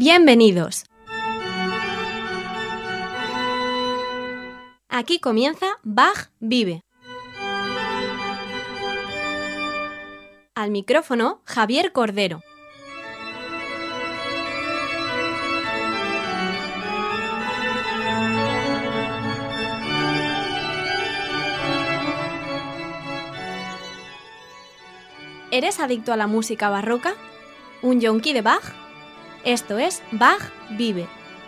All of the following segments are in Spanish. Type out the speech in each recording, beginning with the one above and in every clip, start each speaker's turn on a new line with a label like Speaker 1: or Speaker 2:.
Speaker 1: Bienvenidos. Aquí comienza Bach Vive. Al micrófono, Javier Cordero. ¿Eres adicto a la música barroca? ¿Un yonki de Bach? Esto es Bach Vive,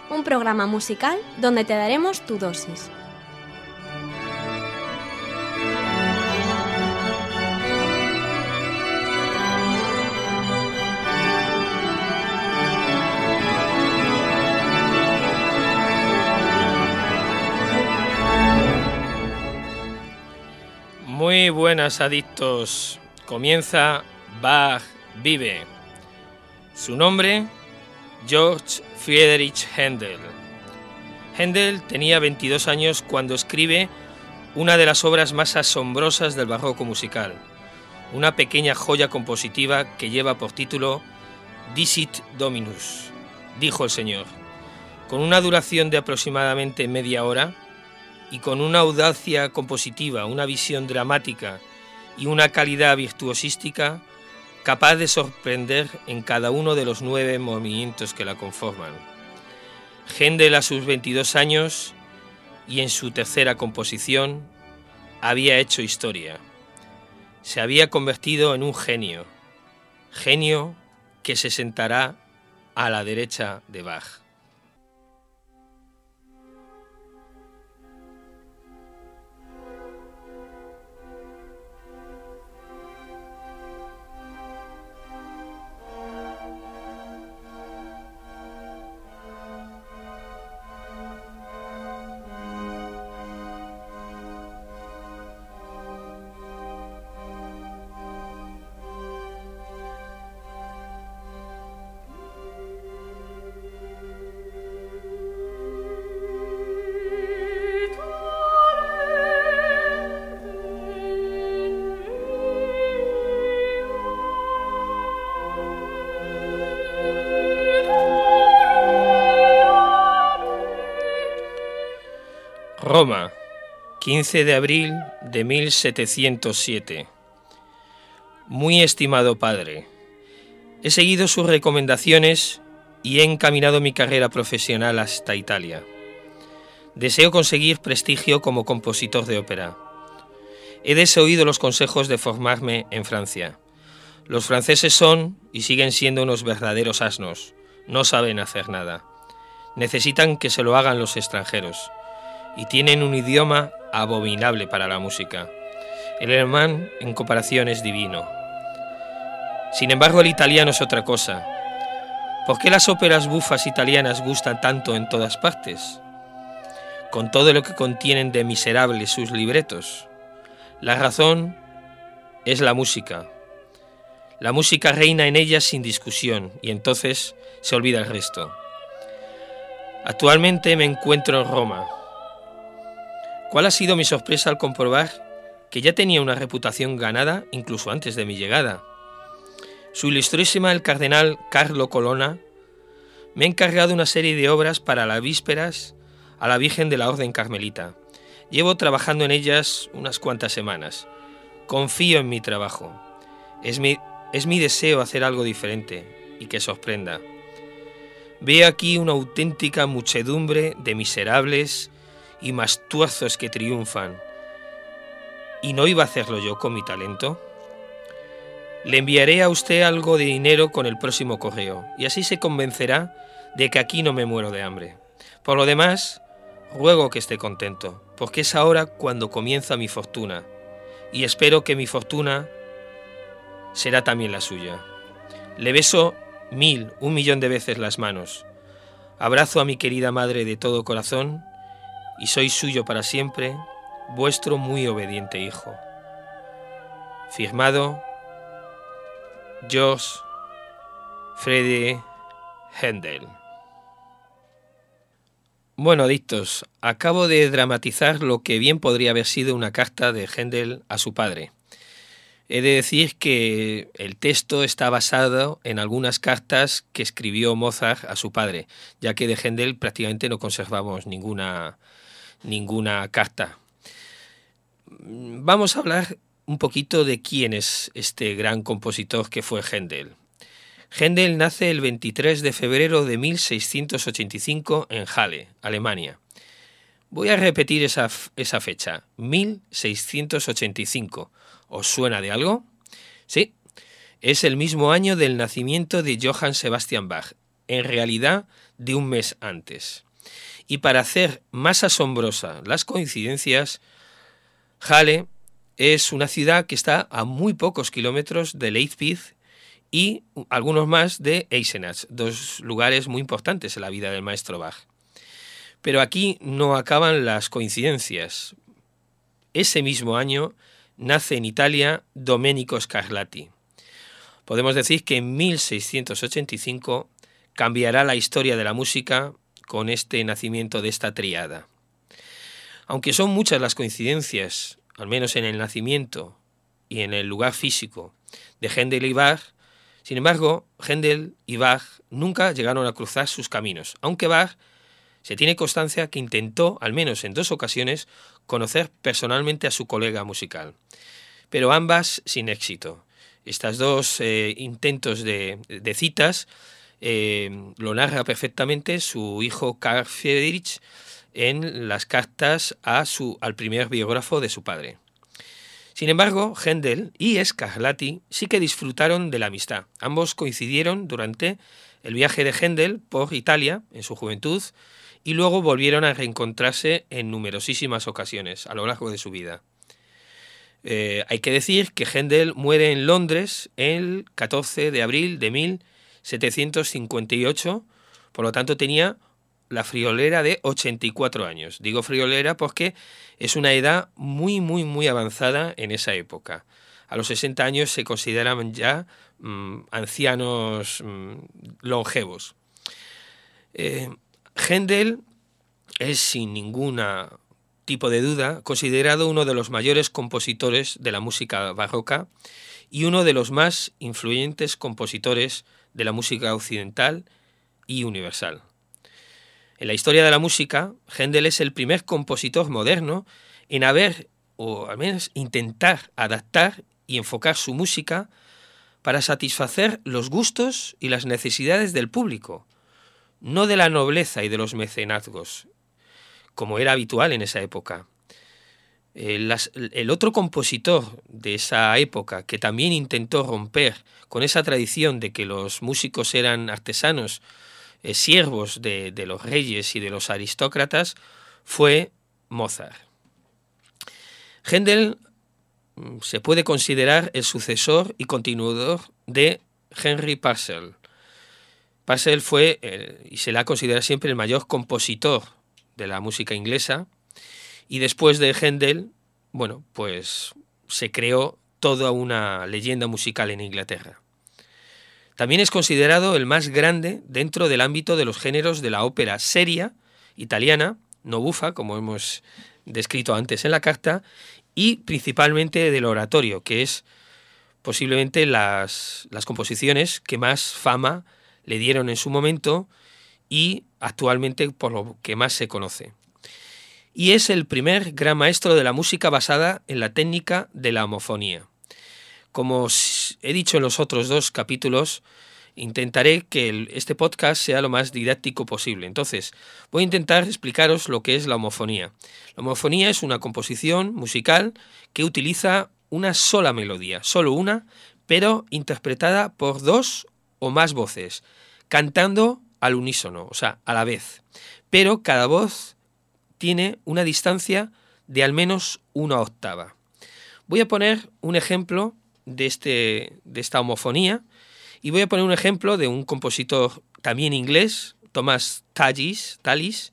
Speaker 1: un programa musical donde te daremos tu dosis.
Speaker 2: Muy buenas adictos. Comienza Bach Vive. Su nombre, George Friedrich Händel. Händel tenía 22 años cuando escribe una de las obras más asombrosas del barroco musical, una pequeña joya compositiva que lleva por título Dicit Dominus, dijo el Señor. Con una duración de aproximadamente media hora y con una audacia compositiva, una visión dramática y una calidad virtuosística capaz de sorprender en cada uno de los nueve movimientos que la conforman. Händel a sus 22 años y en su tercera composición había hecho historia. Se había convertido en un genio, genio que se sentará a la derecha de Bach. Roma, 15 de abril de 1707. Muy estimado padre, he seguido sus recomendaciones y he encaminado mi carrera profesional hasta Italia. Deseo conseguir prestigio como compositor de ópera. He desoído los consejos de formarme en Francia. Los franceses son y siguen siendo unos verdaderos asnos. No saben hacer nada. Necesitan que se lo hagan los extranjeros y tienen un idioma abominable para la música. El alemán, en comparación, es divino. Sin embargo, el italiano es otra cosa. ¿Por qué las óperas bufas italianas gustan tanto en todas partes? Con todo lo que contienen de miserables sus libretos. La razón es la música. La música reina en ellas sin discusión y entonces se olvida el resto. Actualmente me encuentro en Roma, ¿Cuál ha sido mi sorpresa al comprobar que ya tenía una reputación ganada incluso antes de mi llegada? Su ilustrísima el cardenal Carlo Colonna me ha encargado una serie de obras para las vísperas a la Virgen de la Orden Carmelita. Llevo trabajando en ellas unas cuantas semanas. Confío en mi trabajo. Es mi, es mi deseo hacer algo diferente y que sorprenda. Veo aquí una auténtica muchedumbre de miserables y mastuazos que triunfan. ¿Y no iba a hacerlo yo con mi talento? Le enviaré a usted algo de dinero con el próximo correo, y así se convencerá de que aquí no me muero de hambre. Por lo demás, ruego que esté contento, porque es ahora cuando comienza mi fortuna, y espero que mi fortuna será también la suya. Le beso mil, un millón de veces las manos. Abrazo a mi querida madre de todo corazón y soy suyo para siempre, vuestro muy obediente hijo. Firmado George Freddy Händel. Bueno, adictos, acabo de dramatizar lo que bien podría haber sido una carta de Händel a su padre. He de decir que el texto está basado en algunas cartas que escribió Mozart a su padre, ya que de Händel prácticamente no conservamos ninguna, ninguna carta. Vamos a hablar un poquito de quién es este gran compositor que fue Händel. Händel nace el 23 de febrero de 1685 en Halle, Alemania. Voy a repetir esa, esa fecha, 1685 ¿Os suena de algo? Sí, es el mismo año del nacimiento de Johann Sebastian Bach, en realidad de un mes antes. Y para hacer más asombrosa las coincidencias, Halle es una ciudad que está a muy pocos kilómetros de Leipzig y algunos más de Eisenach, dos lugares muy importantes en la vida del maestro Bach. Pero aquí no acaban las coincidencias. Ese mismo año nace en Italia Domenico Scarlatti. Podemos decir que en 1685 cambiará la historia de la música con este nacimiento de esta triada. Aunque son muchas las coincidencias, al menos en el nacimiento y en el lugar físico, de Händel y Bach, sin embargo, Händel y Bach nunca llegaron a cruzar sus caminos, aunque Bach se tiene constancia que intentó, al menos en dos ocasiones, conocer personalmente a su colega musical, pero ambas sin éxito. Estos dos eh, intentos de, citas eh, lo narra perfectamente su hijo Karl Friedrich en las cartas a su, al primer biógrafo de su padre. Sin embargo, Händel y Scarlatti sí que disfrutaron de la amistad. Ambos coincidieron durante el viaje de Händel por Italia en su juventud y luego volvieron a reencontrarse en numerosísimas ocasiones a lo largo de su vida. Eh, hay que decir que Händel muere en Londres el 14 de abril de 1758, por lo tanto tenía la friolera de 84 años. Digo friolera porque es una edad muy, muy, muy avanzada en esa época. A los 60 años se consideraban ya mm, ancianos mm, longevos. Eh, es sin ningún tipo de duda considerado uno de los mayores compositores de la música barroca y uno de los más influyentes compositores de la música occidental y universal. En la historia de la música, Händel es el primer compositor moderno en haber, o al menos intentar adaptar y enfocar su música para satisfacer los gustos y las necesidades del público, no de la nobleza y de los mecenazgos, como era habitual en esa época. El, el, otro compositor de esa época que también intentó romper con esa tradición de que los músicos eran artesanos, eh, siervos de, los reyes y de los aristócratas, fue Mozart. Händel mm, se puede considerar el sucesor y continuador de Henry Purcell, Purcell fue, eh, y se le ha considerado siempre, el mayor compositor de la música inglesa. Y después de Händel, bueno, pues se creó toda una leyenda musical en Inglaterra. También es considerado el más grande dentro del ámbito de los géneros de la ópera seria italiana, no bufa, como hemos descrito antes en la carta, y principalmente del oratorio, que es posiblemente las, las composiciones que más fama le dieron en su momento y actualmente por lo que más se conoce. Y es el primer gran maestro de la música basada en la técnica de la homofonía. Como he dicho en los otros dos capítulos, intentaré que este podcast sea lo más didáctico posible. Entonces, voy a intentar explicaros lo que es la homofonía. La homofonía es una composición musical que utiliza una sola melodía, solo una, pero interpretada por dos o más voces, cantando al unísono, o sea, a la vez. Pero cada voz tiene una distancia de al menos una octava. Voy a poner un ejemplo de, este, de esta homofonía y voy a poner un ejemplo de un compositor también inglés, Thomas Tallis, Tallis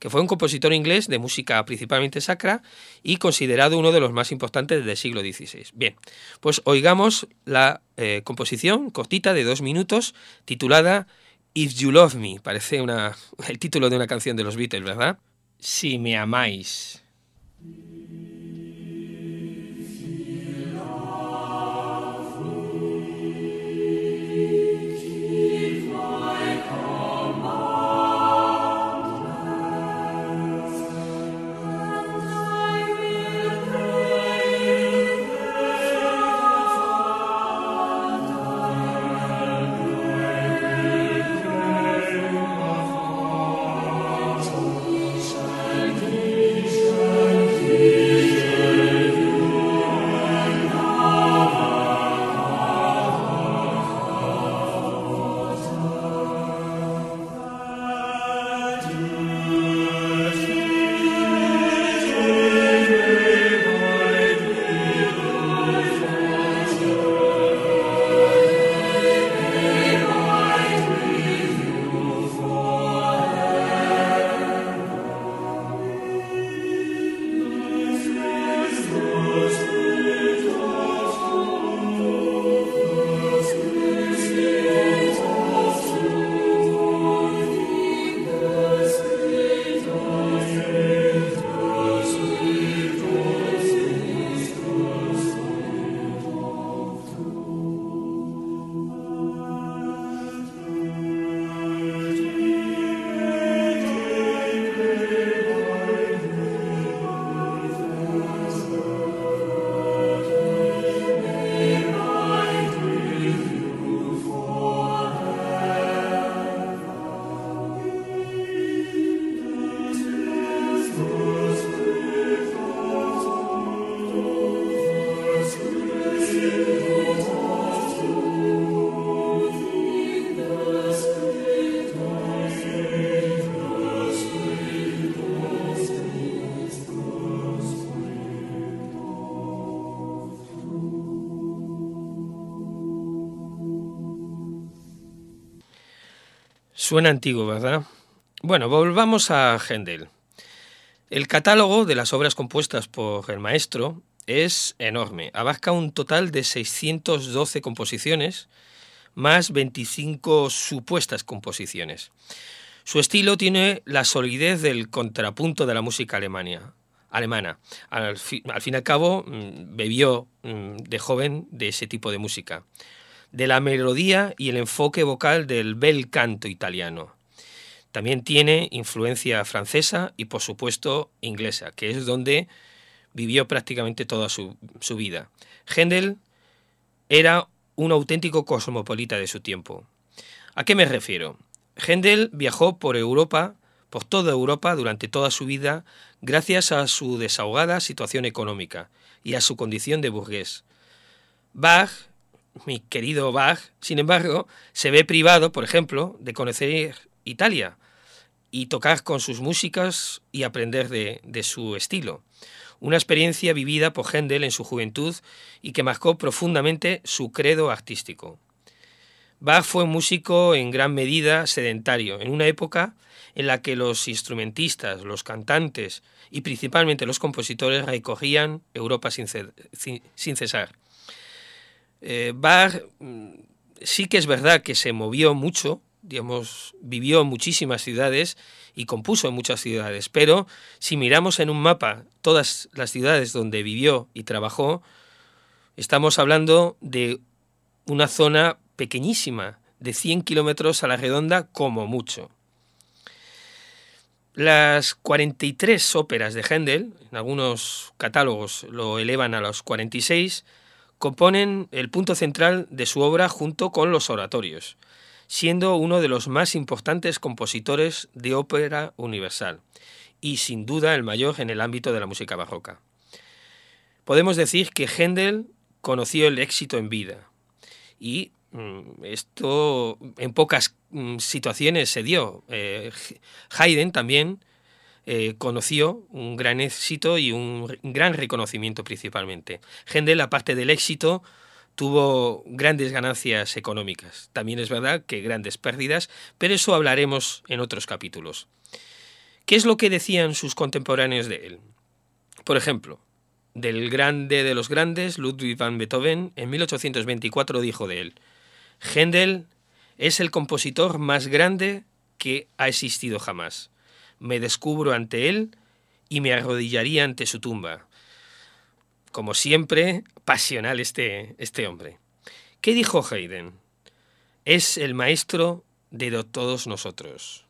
Speaker 2: que fue un compositor inglés de música principalmente sacra y considerado uno de los más importantes del siglo XVI. Bien, pues oigamos la eh, composición cortita de dos minutos titulada If You Love Me. Parece una, el título de una canción de los Beatles, ¿verdad? Si me amáis. Suena antiguo, ¿verdad? Bueno, volvamos a Händel. El catálogo de las obras compuestas por el maestro es enorme. Abarca un total de 612 composiciones, más 25 supuestas composiciones. Su estilo tiene la solidez del contrapunto de la música alemana. alemana. Al, fin, al fin y al cabo, mm, bebió mm, de joven de ese tipo de música de la melodía y el enfoque vocal del bel canto italiano. También tiene influencia francesa y por supuesto inglesa, que es donde vivió prácticamente toda su, su vida. Händel era un auténtico cosmopolita de su tiempo. ¿A qué me refiero? Händel viajó por Europa, por toda Europa durante toda su vida, gracias a su desahogada situación económica y a su condición de burgués. Bach mi querido Bach, sin embargo, se ve privado, por ejemplo, de conocer Italia y tocar con sus músicas y aprender de, su estilo. Una experiencia vivida por Händel en su juventud y que marcó profundamente su credo artístico. Bach fue un músico en gran medida sedentario, en una época en la que los instrumentistas, los cantantes y principalmente los compositores recorrían Europa sin cesar. Eh, Bach mm, sí que es verdad que se movió mucho, digamos, vivió en muchísimas ciudades y compuso en muchas ciudades, pero si miramos en un mapa todas las ciudades donde vivió y trabajó, estamos hablando de una zona pequeñísima, de 100 kilómetros a la redonda como mucho. Las 43 óperas de Händel, en algunos catálogos lo elevan a los 46, componen el punto central de su obra junto con los oratorios, siendo uno de los más importantes compositores de ópera universal y sin duda el mayor en el ámbito de la música barroca. Podemos decir que Händel conoció el éxito en vida y mm, esto en pocas mm, situaciones se dio. Eh, Haydn también eh, conoció un gran éxito y un gran reconocimiento principalmente. Händel, aparte del éxito, tuvo grandes ganancias económicas. También es verdad que grandes pérdidas, pero eso hablaremos en otros capítulos. ¿Qué es lo que decían sus contemporáneos de él? Por ejemplo, del grande de los grandes, Ludwig van Beethoven, en 1824 dijo de él, Händel es el compositor más grande que ha existido jamás me descubro ante él y me arrodillaría ante su tumba. Como siempre, pasional este, este hombre. ¿Qué dijo Haydn? Es el maestro de todos nosotros.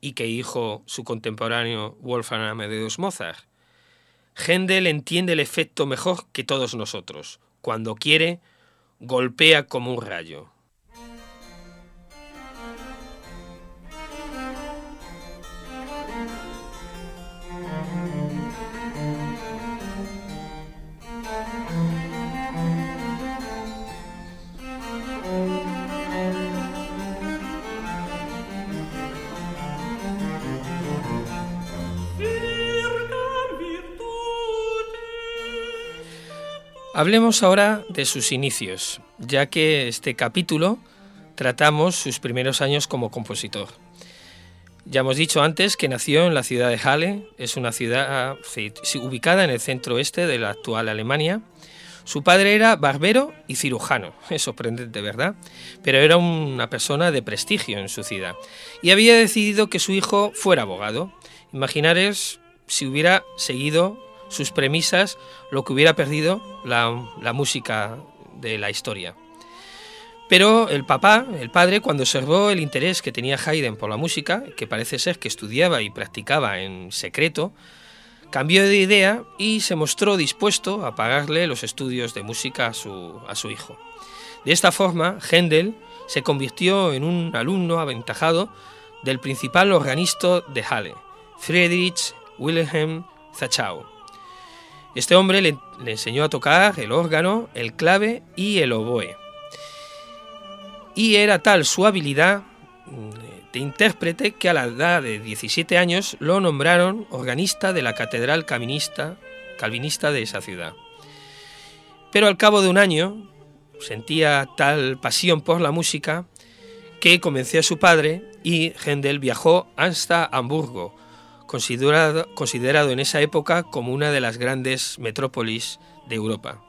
Speaker 2: ¿Y qué dijo su contemporáneo Wolfgang Amadeus Mozart? Händel entiende el efecto mejor que todos nosotros. Cuando quiere, golpea como un rayo. Hablemos ahora de sus inicios, ya que este capítulo tratamos sus primeros años como compositor. Ya hemos dicho antes que nació en la ciudad de Halle, es una ciudad ubicada en el centro oeste de la actual Alemania. Su padre era barbero y cirujano, es sorprendente, ¿verdad? Pero era una persona de prestigio en su ciudad y había decidido que su hijo fuera abogado. Imaginaros si hubiera seguido sus premisas lo que hubiera perdido la, música de la historia. Pero el papá, el padre, cuando observó el interés que tenía Haydn por la música, que parece ser que estudiaba y practicaba en secreto, cambió de idea y se mostró dispuesto a pagarle los estudios de música a su, a su hijo. De esta forma, Händel se convirtió en un alumno aventajado del principal organista de Halle, Friedrich Wilhelm Zachau. Este hombre le, enseñó a tocar el órgano, el clave y el oboe. Y era tal su habilidad mm, de intérprete que a la edad de 17 años lo nombraron organista de la catedral calvinista, de esa ciudad. Pero al cabo de un año sentía tal pasión por la música que convenció a su padre y Händel viajó hasta Hamburgo, considerado, considerado en esa época como una de las grandes metrópolis de Europa.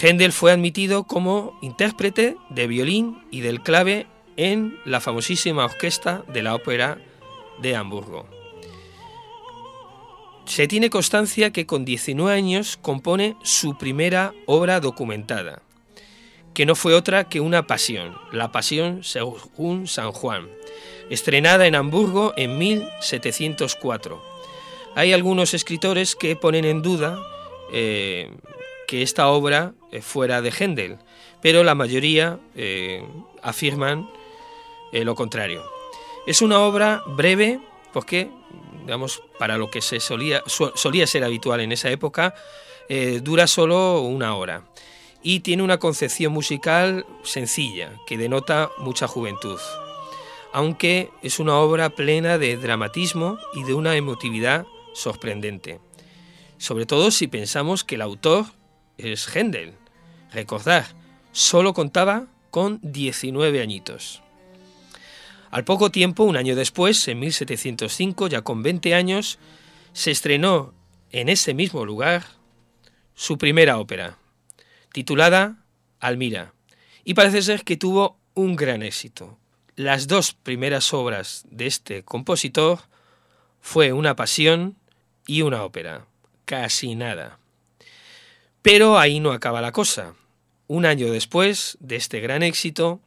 Speaker 2: Händel fue admitido como intérprete de violín y del clave en la famosísima orquesta de la ópera de Hamburgo. Se tiene constancia que con 19 años compone su primera obra documentada, que no fue otra que una pasión, la pasión según San Juan, estrenada en Hamburgo en 1704. Hay algunos escritores que ponen en duda eh, que esta obra eh, fuera de Händel, pero la mayoría eh, afirman lo contrario. Es una obra breve porque, digamos, para lo que se solía, solía ser habitual en esa época, dura solo una hora y tiene una concepción musical sencilla que denota mucha juventud aunque es una obra plena de dramatismo y de una emotividad sorprendente. Sobre todo si pensamos que el autor es Händel. Recordad, solo contaba con 19 añitos. Al poco tiempo, un año después, en 1705, ya con 20 años, se estrenó en ese mismo lugar su primera ópera, titulada Almira, y parece ser que tuvo un gran éxito, las dos primeras obras de este compositor fue una pasión y una ópera, casi nada. Pero ahí no acaba la cosa. Un año después de este gran éxito,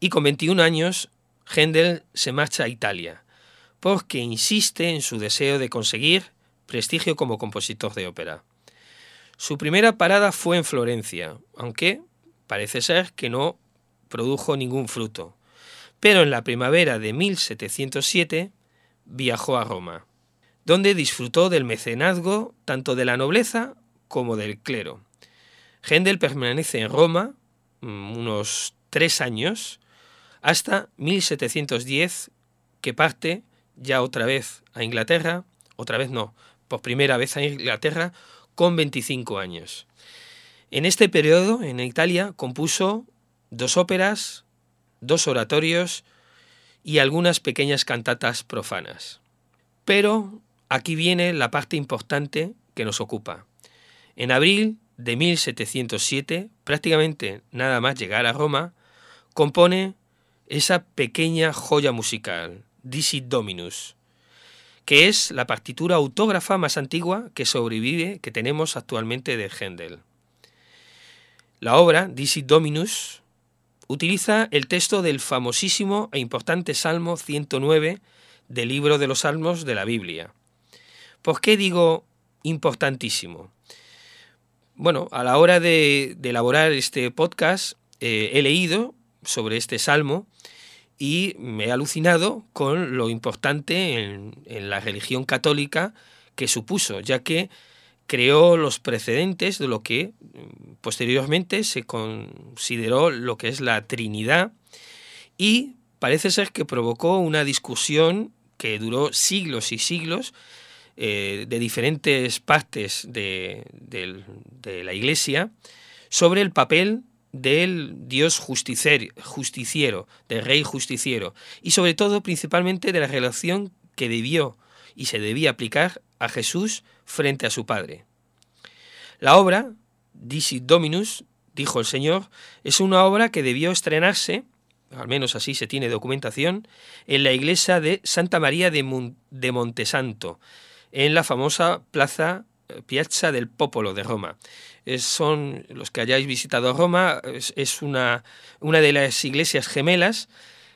Speaker 2: y con 21 años, Händel se marcha a Italia, porque insiste en su deseo de conseguir prestigio como compositor de ópera. Su primera parada fue en Florencia, aunque parece ser que no produjo ningún fruto pero en la primavera de 1707 viajó a Roma, donde disfrutó del mecenazgo tanto de la nobleza como del clero. Händel permanece en Roma mm, unos tres años hasta 1710 que parte ya otra vez a Inglaterra, otra vez no, por primera vez a Inglaterra con 25 años. En este periodo, en Italia, compuso dos óperas, dos oratorios y algunas pequeñas cantatas profanas. Pero aquí viene la parte importante que nos ocupa. En abril de 1707, prácticamente nada más llegar a Roma, compone esa pequeña joya musical, Dicit Dominus, que es la partitura autógrafa más antigua que sobrevive, que tenemos actualmente de Händel. La obra, Dicit Dominus, utiliza el texto del famosísimo e importante Salmo 109 del libro de los Salmos de la Biblia. ¿Por qué digo importantísimo? Bueno, a la hora de, elaborar este podcast eh, he leído sobre este salmo y me he alucinado con lo importante en, la religión católica que supuso, ya que creó los precedentes de lo que mm, posteriormente se consideró lo que es la Trinidad y parece ser que provocó una discusión que duró siglos y siglos eh, de diferentes partes de, de, la Iglesia sobre el papel del Dios justiciero, del Rey justiciero, y sobre todo principalmente de la relación que debió y se debía aplicar a Jesús frente a su Padre. La obra, Dicit Dominus, dijo el Señor, es una obra que debió estrenarse, al menos así se tiene documentación, en la iglesia de Santa María de, de Montesanto, en la famosa plaza Piazza del Popolo de Roma. son los que hayáis visitado Roma, es, una, una de las iglesias gemelas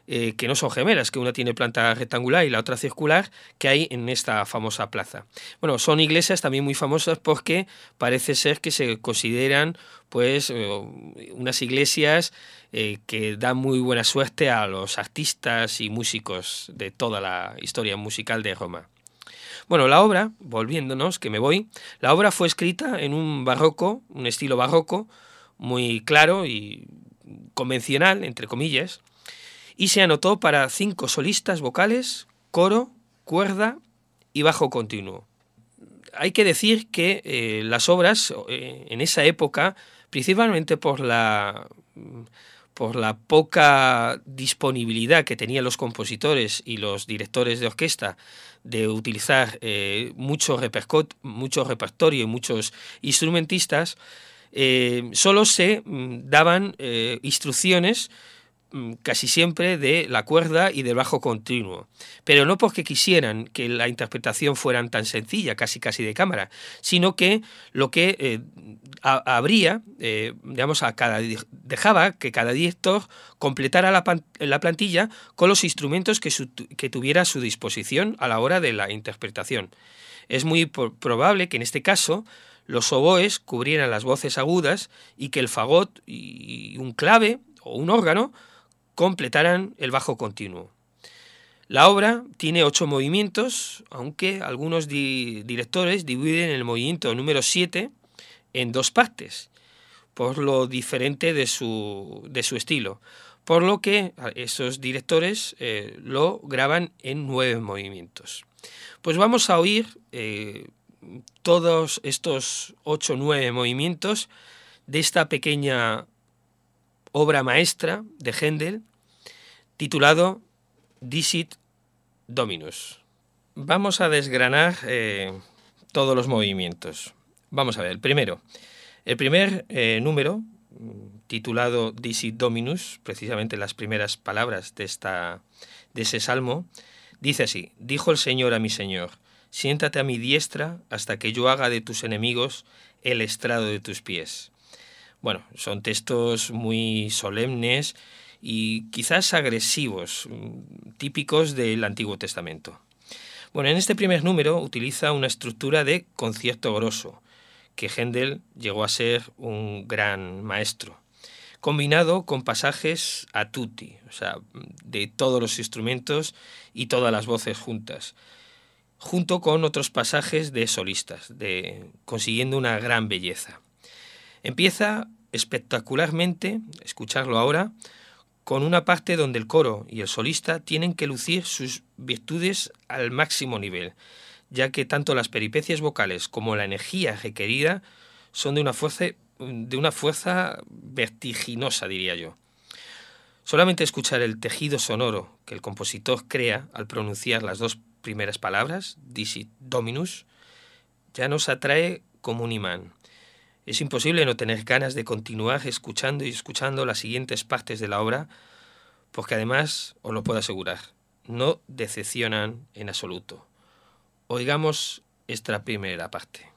Speaker 2: eh, que no son gemelas, que una tiene planta rectangular y la otra circular, que hay en esta famosa plaza. Bueno, son iglesias también muy famosas porque parece ser que se consideran pues eh, unas iglesias eh, que dan muy buena suerte a los artistas y músicos de toda la historia musical de Roma. Bueno, la obra, volviéndonos, que me voy, la obra fue escrita en un barroco, un estilo barroco, muy claro y convencional, entre comillas, y se anotó para cinco solistas vocales, coro, cuerda y bajo continuo. Hay que decir que eh, las obras eh, en esa época, principalmente por la por la poca disponibilidad que tenían los compositores y los directores de orquesta de utilizar eh, mucho, repertorio y muchos instrumentistas, eh, solo se mm, daban eh, instrucciones casi siempre de la cuerda y del bajo continuo, pero no porque quisieran que la interpretación fuera tan sencilla, casi casi de cámara, sino que lo que eh, habría, eh, digamos, cada, dejaba que cada director completara la, plantilla con los instrumentos que, tuviera a su disposición a la hora de la interpretación. Es muy probable que en este caso los oboes cubrieran las voces agudas y que el fagot y un clave o un órgano completaran el bajo continuo. La obra tiene ocho movimientos, aunque algunos directores dividen el movimiento número 7 en dos partes, por lo diferente de su, de su estilo, por lo que esos directores eh, lo graban en nueve movimientos. Pues vamos a oír eh, todos estos ocho o nueve movimientos de esta pequeña obra maestra de Händel, titulado Dicit Dominus. Vamos a desgranar eh, todos los movimientos. Vamos a ver, el primero. El primer eh, número, titulado Dicit Dominus, precisamente las primeras palabras de, esta, de ese salmo, dice así, dijo el Señor a mi Señor, siéntate a mi diestra hasta que yo haga de tus enemigos el estrado de tus pies. Bueno, son textos muy solemnes y quizás agresivos, mm, típicos del Antiguo Testamento. Bueno, en este primer número utiliza una estructura de concierto grosso, que Händel llegó a ser un gran maestro, combinado con pasajes a tutti, o sea, de todos los instrumentos y todas las voces juntas, junto con otros pasajes de solistas, de, consiguiendo una gran belleza. Empieza espectacularmente, escucharlo ahora, con una parte donde el coro y el solista tienen que lucir sus virtudes al máximo nivel, ya que tanto las peripecias vocales como la energía requerida son de una fuerza, vertiginosa, diría yo. Solamente escuchar el tejido sonoro que el compositor crea al pronunciar las dos primeras palabras, dicit dominus, ya nos atrae como un imán. Es imposible no tener ganas de continuar escuchando y escuchando las siguientes partes de la obra, porque además, os lo puedo asegurar, no decepcionan en absoluto. Oigamos esta primera parte.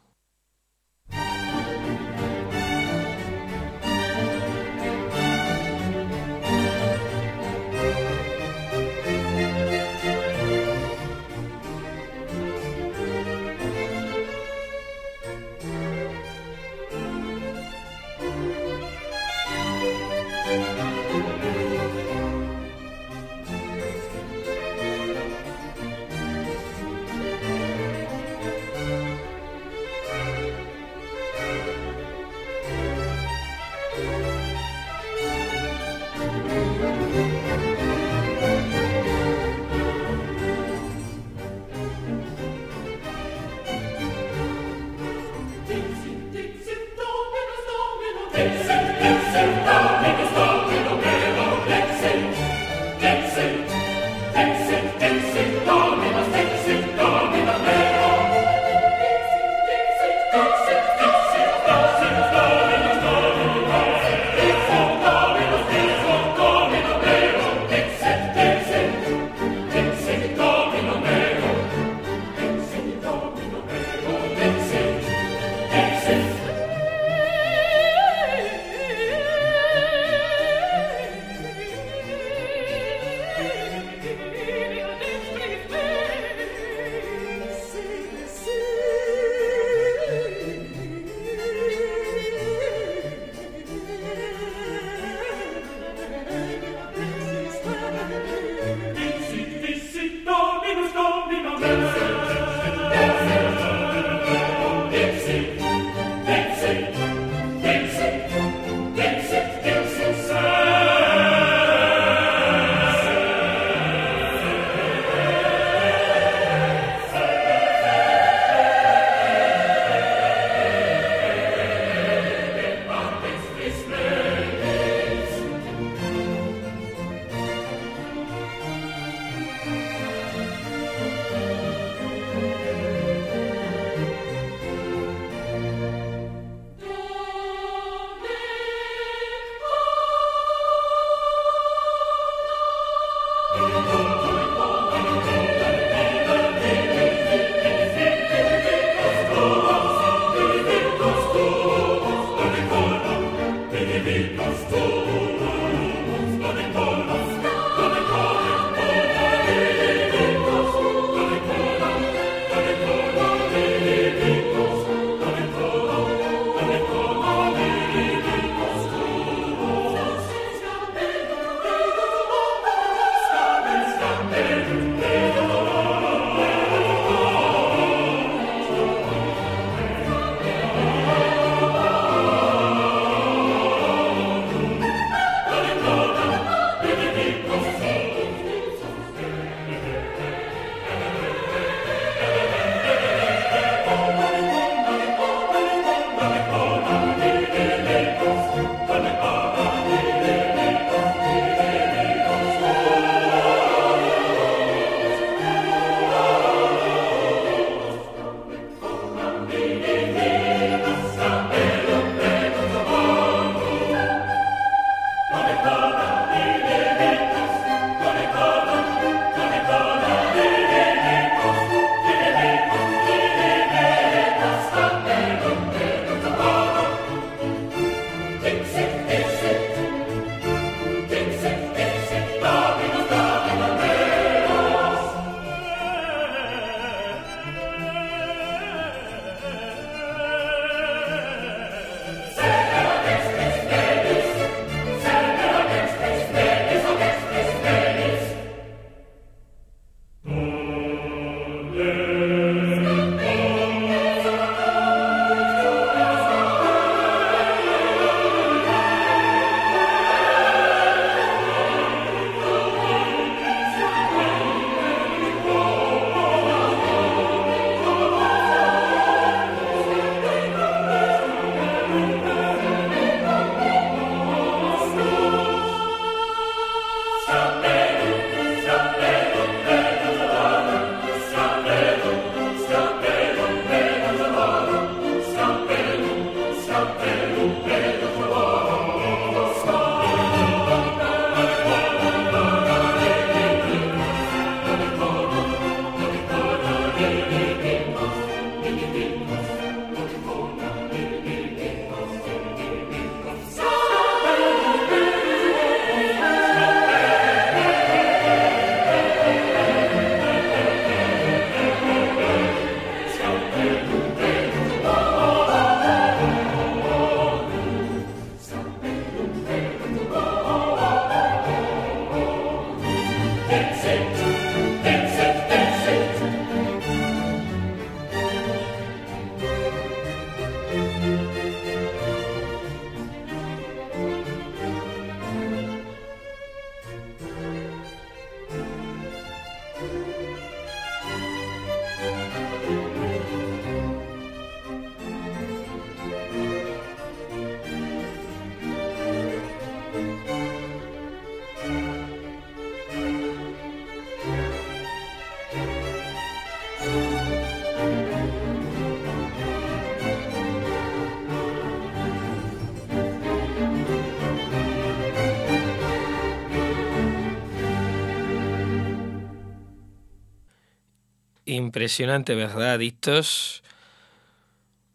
Speaker 2: Impresionante, ¿verdad, adictos?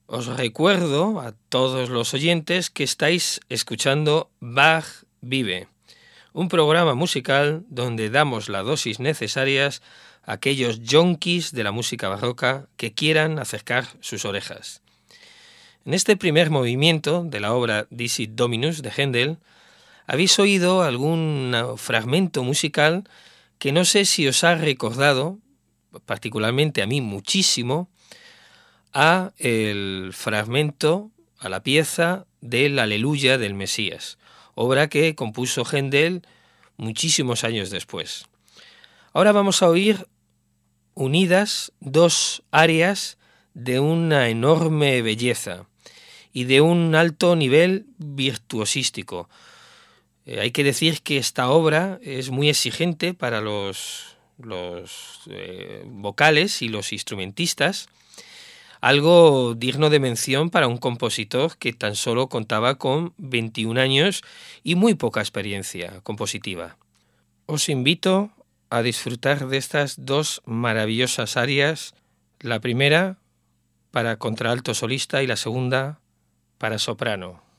Speaker 2: Os recuerdo a todos los oyentes que estáis escuchando Bach Vive, un programa musical donde damos la dosis necesarias a aquellos yonkis de la música barroca que quieran acercar sus orejas. En este primer movimiento de la obra Dicit Dominus de Händel, habéis oído algún fragmento musical que no sé si os ha recordado, particularmente a mí muchísimo, a el fragmento, a la pieza del Aleluya del Mesías, obra que compuso Händel muchísimos años después. Ahora vamos a oír unidas dos áreas de una enorme belleza y de un alto nivel virtuosístico. Eh, hay que decir que esta obra es muy exigente para los, los eh, vocales y los instrumentistas, algo digno de mención para un compositor que tan solo contaba con 21 años y muy poca experiencia compositiva. Os invito a disfrutar de estas dos maravillosas áreas, la primera para contralto solista y la segunda para soprano.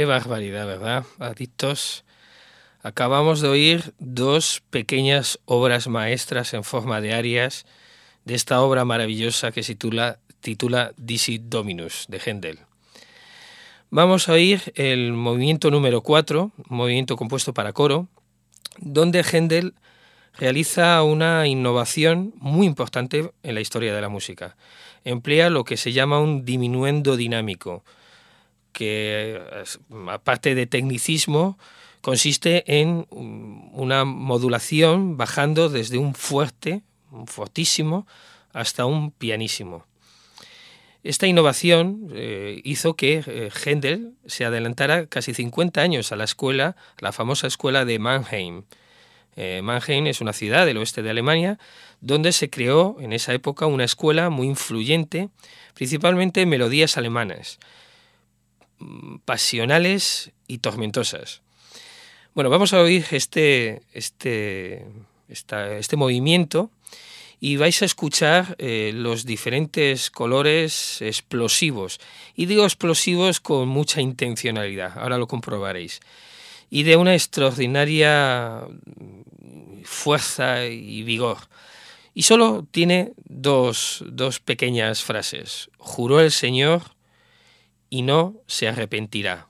Speaker 2: Qué barbaridad, ¿verdad? Adictos. Acabamos de oír dos pequeñas obras maestras en forma de arias de esta obra maravillosa que titula, titula Dominus de Händel. Vamos a oír el movimiento número 4, movimiento compuesto para coro, donde Händel realiza una innovación muy importante en la historia de la música. Emplea lo que se llama un diminuendo dinámico, que aparte de tecnicismo, consiste en una modulación bajando desde un fuerte, un fortísimo, hasta un pianísimo. Esta innovación eh, hizo que eh, Händel se adelantara casi 50 años a la escuela, la famosa escuela de Mannheim. Eh, Mannheim es una ciudad del oeste de Alemania donde se creó en esa época una escuela muy influyente, principalmente en melodías alemanas, mm, pasionales y tormentosas. Bueno, vamos a oír este, este, este movimiento y vais a escuchar eh, los diferentes colores explosivos. Y digo explosivos con mucha intencionalidad, ahora lo comprobaréis. Y de una extraordinaria fuerza y vigor. Y solo tiene dos, dos pequeñas frases. Juró el Señor y no se arrepentirá.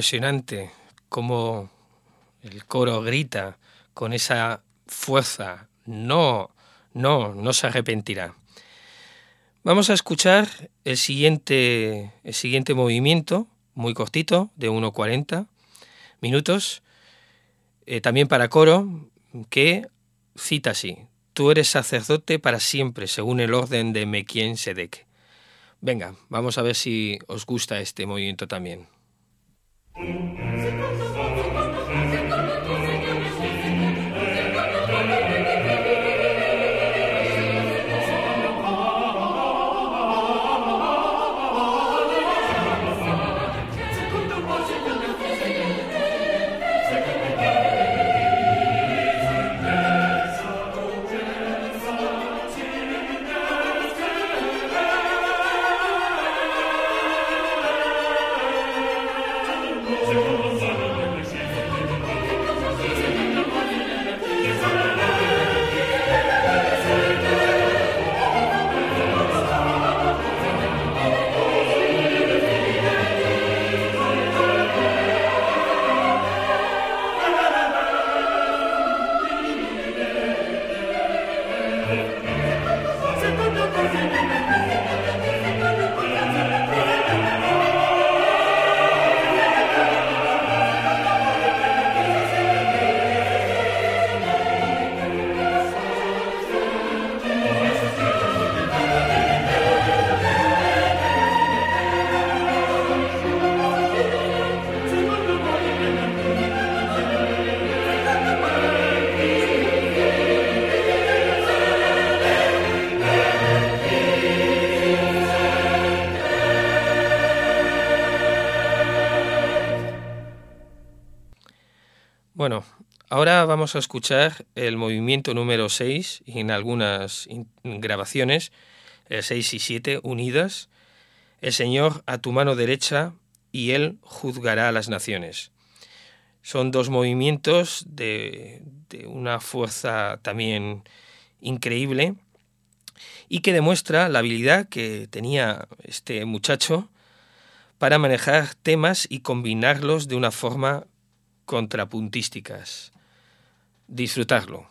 Speaker 2: Impresionante cómo el coro grita con esa fuerza, no, no, no se arrepentirá. Vamos a escuchar el siguiente, el siguiente movimiento, muy cortito, de 1.40 minutos, eh, también para coro, que cita así, tú eres sacerdote para siempre, según el orden de Mekien Sedek. Venga, vamos a ver si os gusta este movimiento también. Bueno, vamos a escuchar el movimiento número 6 y en algunas grabaciones, el 6 y 7 unidas. El Señor a tu mano derecha y Él juzgará a las naciones. Son dos movimientos de, de una fuerza también increíble y que demuestra la habilidad que tenía este muchacho para manejar temas y combinarlos de una forma contrapuntísticas. Disfrutarlo.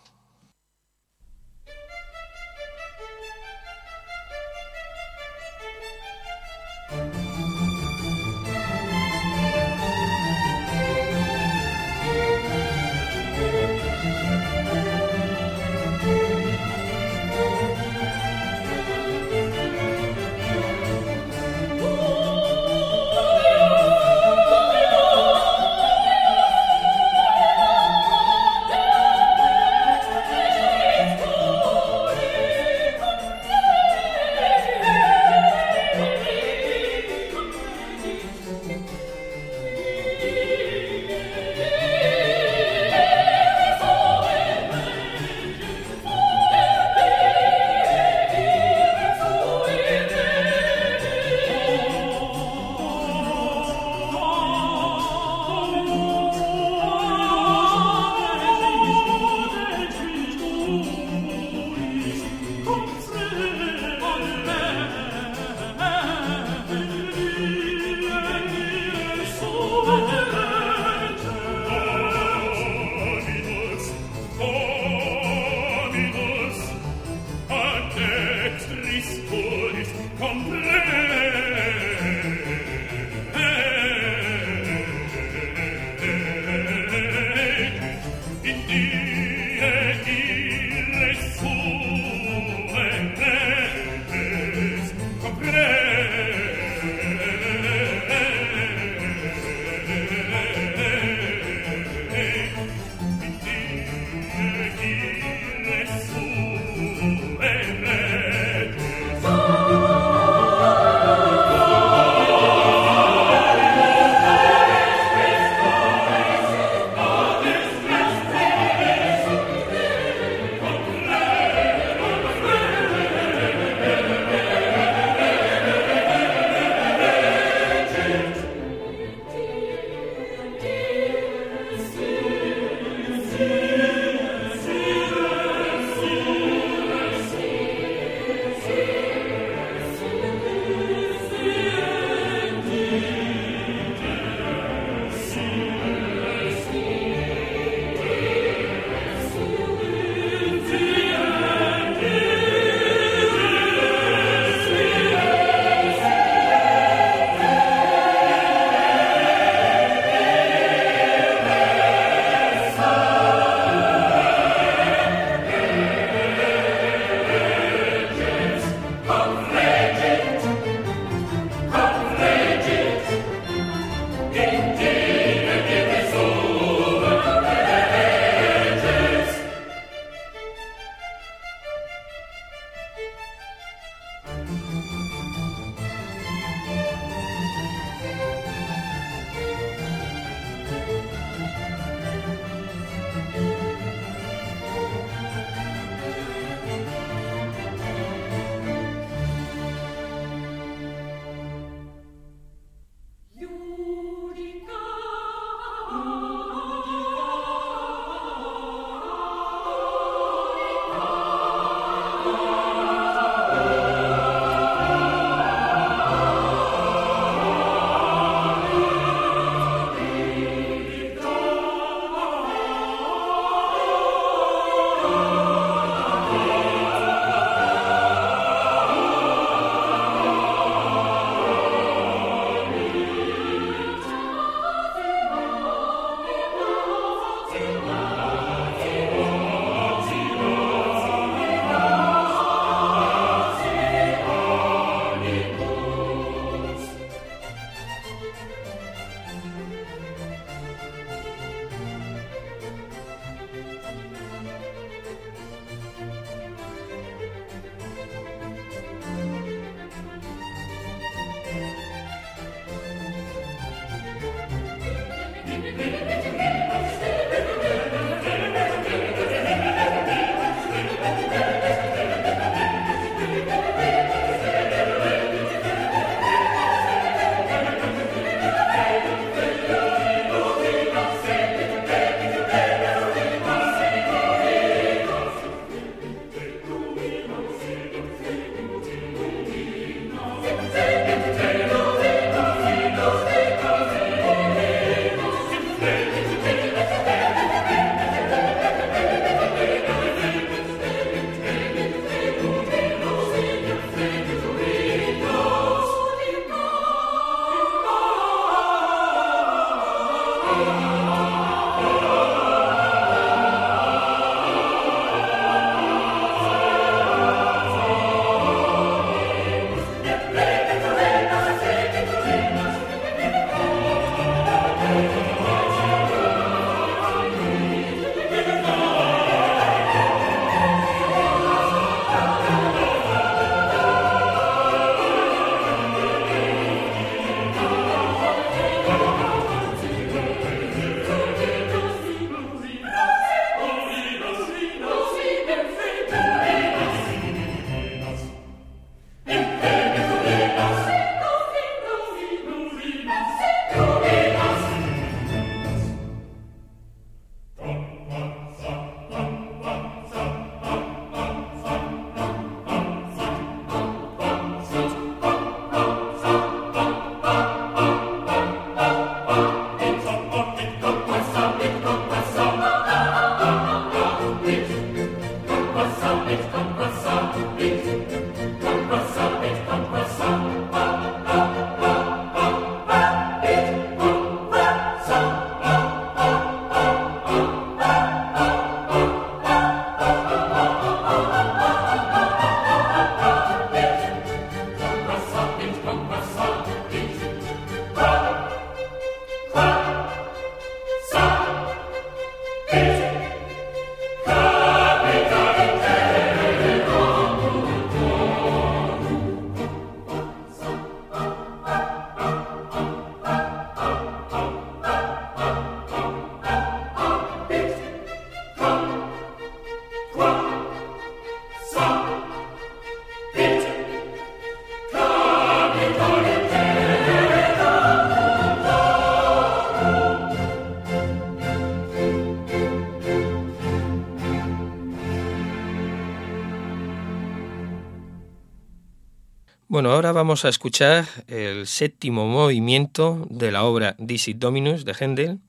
Speaker 2: Vamos a escuchar el séptimo movimiento de la obra Dixit Dominus de Händel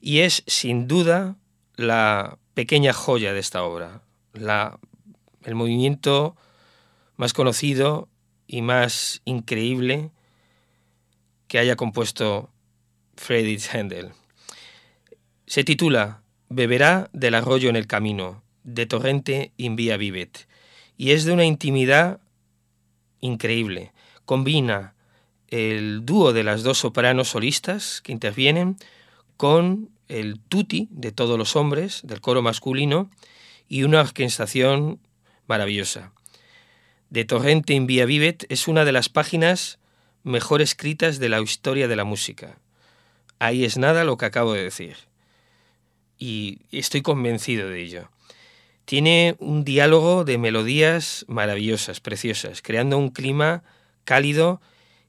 Speaker 2: y es sin duda la pequeña joya de esta obra, el movimiento más conocido y más increíble que haya compuesto Friedrich Händel. Se titula Beberá del arroyo en el camino, de torrente in via vivet, y es de una intimidad increíble. Combina el dúo de las dos sopranos solistas que intervienen con el tutti de todos los hombres del coro masculino y una orquestación maravillosa. De Torrente in Via Vivet es una de las páginas mejor escritas de la historia de la música. Ahí es nada lo que acabo de decir. Y estoy convencido de ello. Tiene un diálogo de melodías maravillosas, preciosas, creando un clima cálido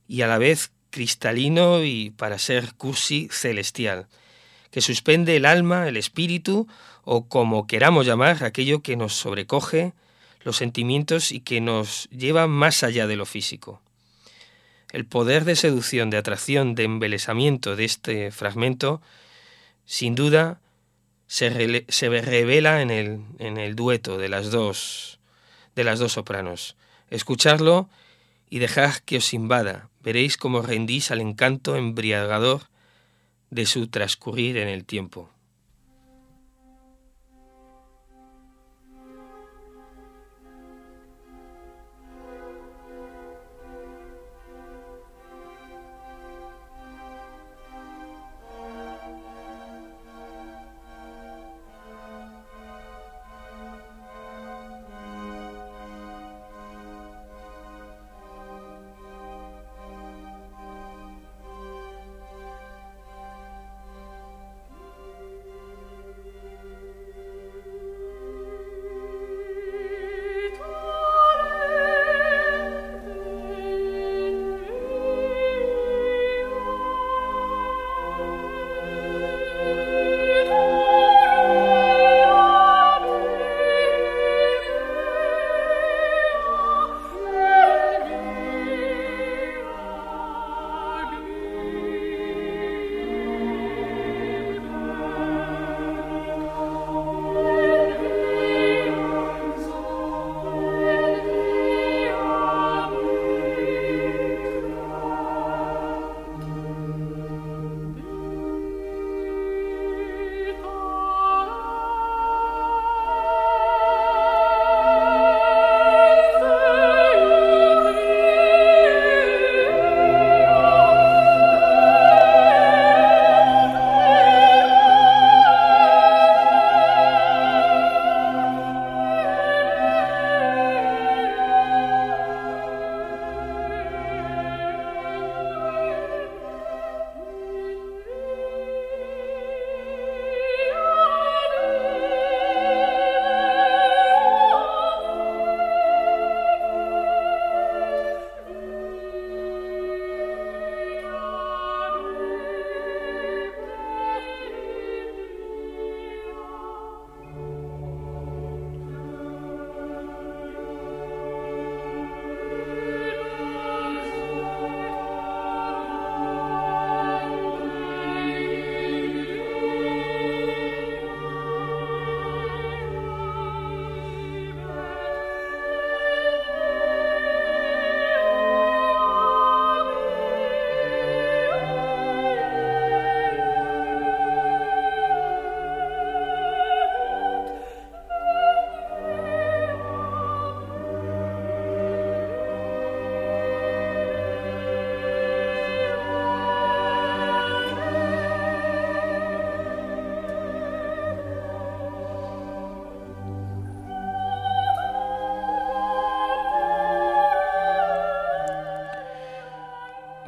Speaker 2: y a la vez cristalino y, para ser cursi, celestial, que suspende el alma, el espíritu o como queramos llamar aquello que nos sobrecoge, los sentimientos y que nos lleva más allá de lo físico. El poder de seducción, de atracción, de embelesamiento de este fragmento, sin duda, se, revela en el, en el dueto de las dos de las dos sopranos. Escuchadlo y dejad que os invada. Veréis cómo rendís al encanto embriagador de su transcurrir en el tiempo.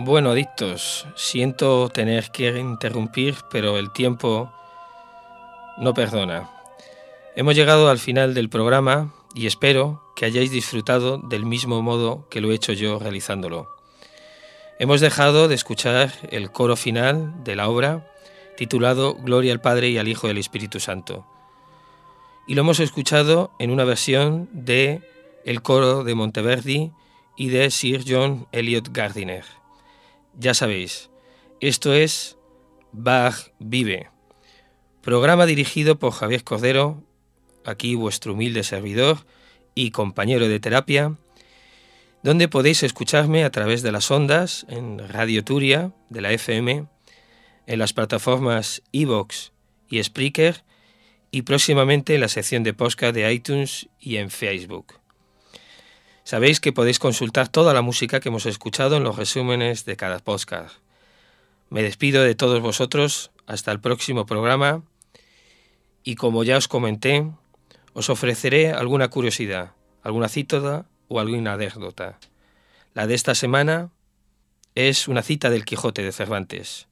Speaker 2: Bueno, adictos, siento tener que interrumpir, pero el tiempo no perdona. Hemos llegado al final del programa y espero que hayáis disfrutado del mismo modo que lo he hecho yo realizándolo. Hemos dejado de escuchar el coro final de la obra titulado Gloria al Padre y al Hijo al Espíritu Santo. Y lo hemos escuchado en una versión de el coro de Monteverdi y de Sir John Elliot Gardiner. Ya sabéis, esto es Bach Vive, programa dirigido por Javier Cordero, aquí vuestro humilde servidor y compañero de terapia, donde podéis escucharme a través de las ondas en Radio Turia de la FM, en las plataformas Evox y Spreaker y próximamente en la sección de podcast de iTunes y en Facebook. Sabéis que podéis consultar toda la música que hemos escuchado en los resúmenes de cada podcast. Me despido de todos vosotros hasta el próximo programa y como ya os comenté, os ofreceré alguna curiosidad, alguna cita o alguna anécdota. La de esta semana es una cita del Quijote de Cervantes.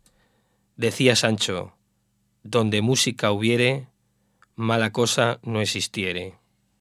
Speaker 2: Decía Sancho, donde música hubiere, mala cosa no existiere.